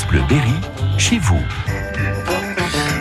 France Bleu Berry, chez vous.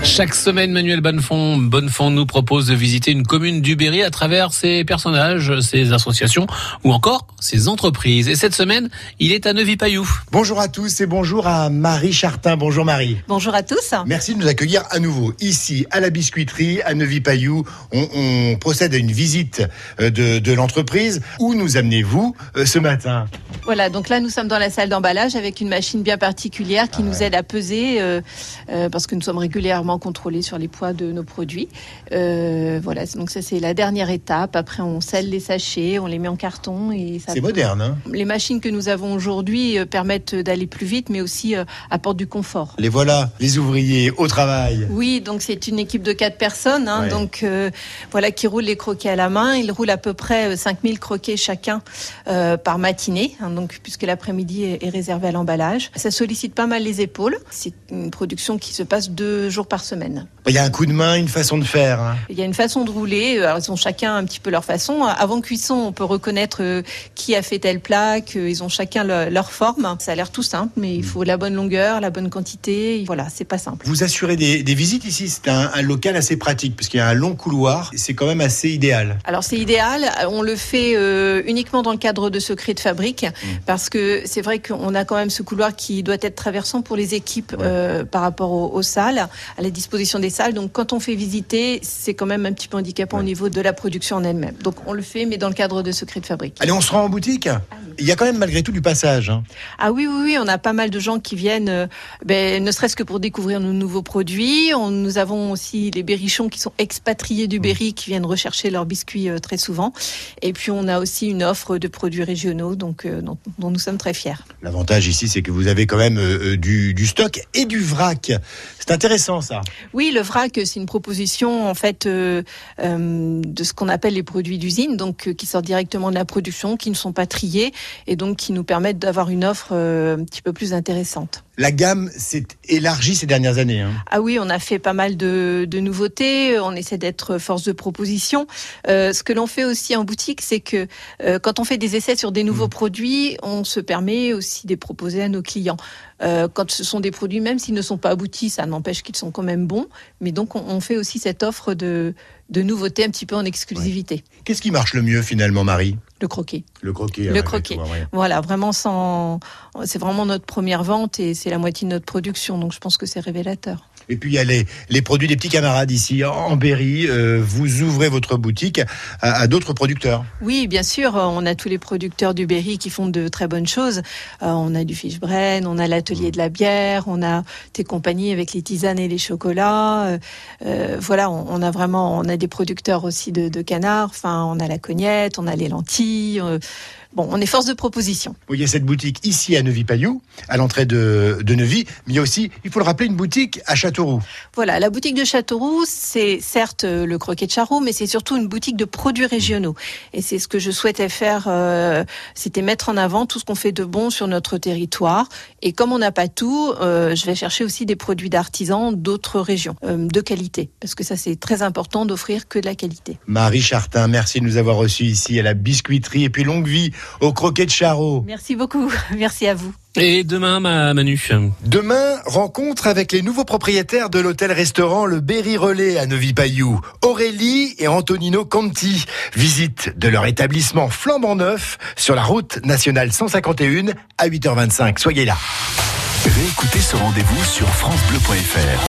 Chaque semaine, Manuel Bonnefond, Bonnefond nous propose de visiter une commune du Berry à travers ses personnages, ses associations ou encore ses entreprises. Et cette semaine, il est à Neuvy-Payou. Bonjour à tous et bonjour à Marie Chartin. Bonjour Marie. Bonjour à tous. Merci de nous accueillir à nouveau ici à la biscuiterie à Neuvy-Payou. On, on, procède à une visite euh, de, de l'entreprise. Où nous amenez-vous euh, ce matin? Voilà, donc là nous sommes dans la salle d'emballage avec une machine bien particulière qui ah nous aide à peser euh, euh, parce que nous sommes régulièrement contrôler sur les poids de nos produits. Euh, voilà, donc ça c'est la dernière étape. Après, on scelle les sachets, on les met en carton et c'est moderne. Hein les machines que nous avons aujourd'hui euh, permettent d'aller plus vite, mais aussi euh, apportent du confort. Les voilà, les ouvriers au travail. Oui, donc c'est une équipe de quatre personnes, hein, ouais. donc euh, voilà qui roulent les croquets à la main. Ils roulent à peu près 5000 croquets chacun euh, par matinée, hein, donc puisque l'après-midi est, est réservé à l'emballage. Ça sollicite pas mal les épaules. C'est une production qui se passe deux jours par semaine. Il y a un coup de main, une façon de faire. Hein. Il y a une façon de rouler. Alors, ils ont chacun un petit peu leur façon. Avant cuisson, on peut reconnaître qui a fait tel plat, qu'ils ont chacun leur, leur, forme. Ça a l'air tout simple, mais il faut la bonne longueur, la bonne quantité. Voilà, c'est pas simple. Vous assurez des, des visites ici? C'est un, un, local assez pratique parce qu'il y a un long couloir. C'est quand même assez idéal. Alors c'est idéal. On le fait euh, uniquement dans le cadre de secret de fabrique mmh. parce que c'est vrai qu'on a quand même ce couloir qui doit être traversant pour les équipes ouais. euh, par rapport aux, aux salles, à la disposition des salles. Donc quand on fait visiter, c'est quand même un petit peu handicapant ouais. au niveau de la production en elle-même. Donc on le fait, mais dans le cadre de secret de fabrique. Allez, on se rend en boutique? Il y a quand même malgré tout du passage. Hein. Ah oui, oui, oui, on a pas mal de gens qui viennent, euh, ben, ne serait-ce que pour découvrir nos nouveaux produits. On, nous avons aussi les berrichons qui sont expatriés du Berry, qui viennent rechercher leurs biscuits euh, très souvent. Et puis on a aussi une offre de produits régionaux, donc euh, dont, dont, nous sommes très fiers. L'avantage ici, c'est que vous avez quand même du, du, stock et du vrac. C'est intéressant ça. Oui, le vrac, c'est une proposition en fait de ce qu'on appelle les produits d'usine, donc qui sortent directement de la production, qui ne sont pas triés et donc qui nous permettent d'avoir une offre un petit peu plus intéressante la gamme s'est élargie ces dernières années. Hein. Ah oui, on a fait pas mal de, de nouveautés. On essaie d'être force de proposition. Euh, ce que l'on fait aussi en boutique, c'est que euh, quand on fait des essais sur des nouveaux mmh. produits, on se permet aussi de les proposer à nos clients. Euh, quand ce sont des produits, même s'ils ne sont pas aboutis, ça n'empêche qu'ils sont quand même bons. Mais donc, on, on, fait aussi cette offre de, de nouveautés un petit peu en exclusivité. Ouais. Qu'est-ce qui marche le mieux finalement, Marie? Le croquet. Le croquet. Le croquet. Ouais. Voilà, vraiment sans. C'est vraiment notre première vente et c'est la moitié de notre production, donc je pense que c'est révélateur. Et puis il y a les, les, produits des petits camarades ici en Berry. Euh, vous ouvrez votre boutique à, à d'autres producteurs. Oui, bien sûr. On a tous les producteurs du Berry qui font de très bonnes choses. Euh, on a du fish brain, on a l'atelier mmh. de la bière, on a tes compagnies avec les tisanes et les chocolats. Euh, voilà, on, on, a vraiment, on a des producteurs aussi de, de canards. Enfin, on a la cognette, on a les lentilles. Euh, bon, on est force de proposition. Oui, il y a cette boutique ici à Neuvy-Payou, à l'entrée de, de Neuvy, mais il y a aussi, il faut le rappeler, une boutique à Châteauroux. Voilà, la boutique de Châteauroux, c'est certes le croquet de charroux, mais c'est surtout une boutique de produits régionaux. Et c'est ce que je souhaitais faire, euh, c'était mettre en avant tout ce qu'on fait de bon sur notre territoire. Et comme on n'a pas tout, euh, je vais chercher aussi des produits d'artisans d'autres régions, euh, de qualité, parce que ça c'est très important d'offrir que de la qualité. Marie Chartin, merci de nous avoir reçus ici à la biscuiterie et puis longue vie au croquet de Charot. Merci beaucoup, merci à vous. Et demain, ma Manu Demain, rencontre avec les nouveaux propriétaires de l'hôtel-restaurant Le Berry Relais à Neuvy-Payou, Aurélie et Antonino Conti. Visite de leur établissement flambant neuf sur la route nationale 151 à 8h25. Soyez là. Réécoutez ce rendez-vous sur FranceBleu.fr.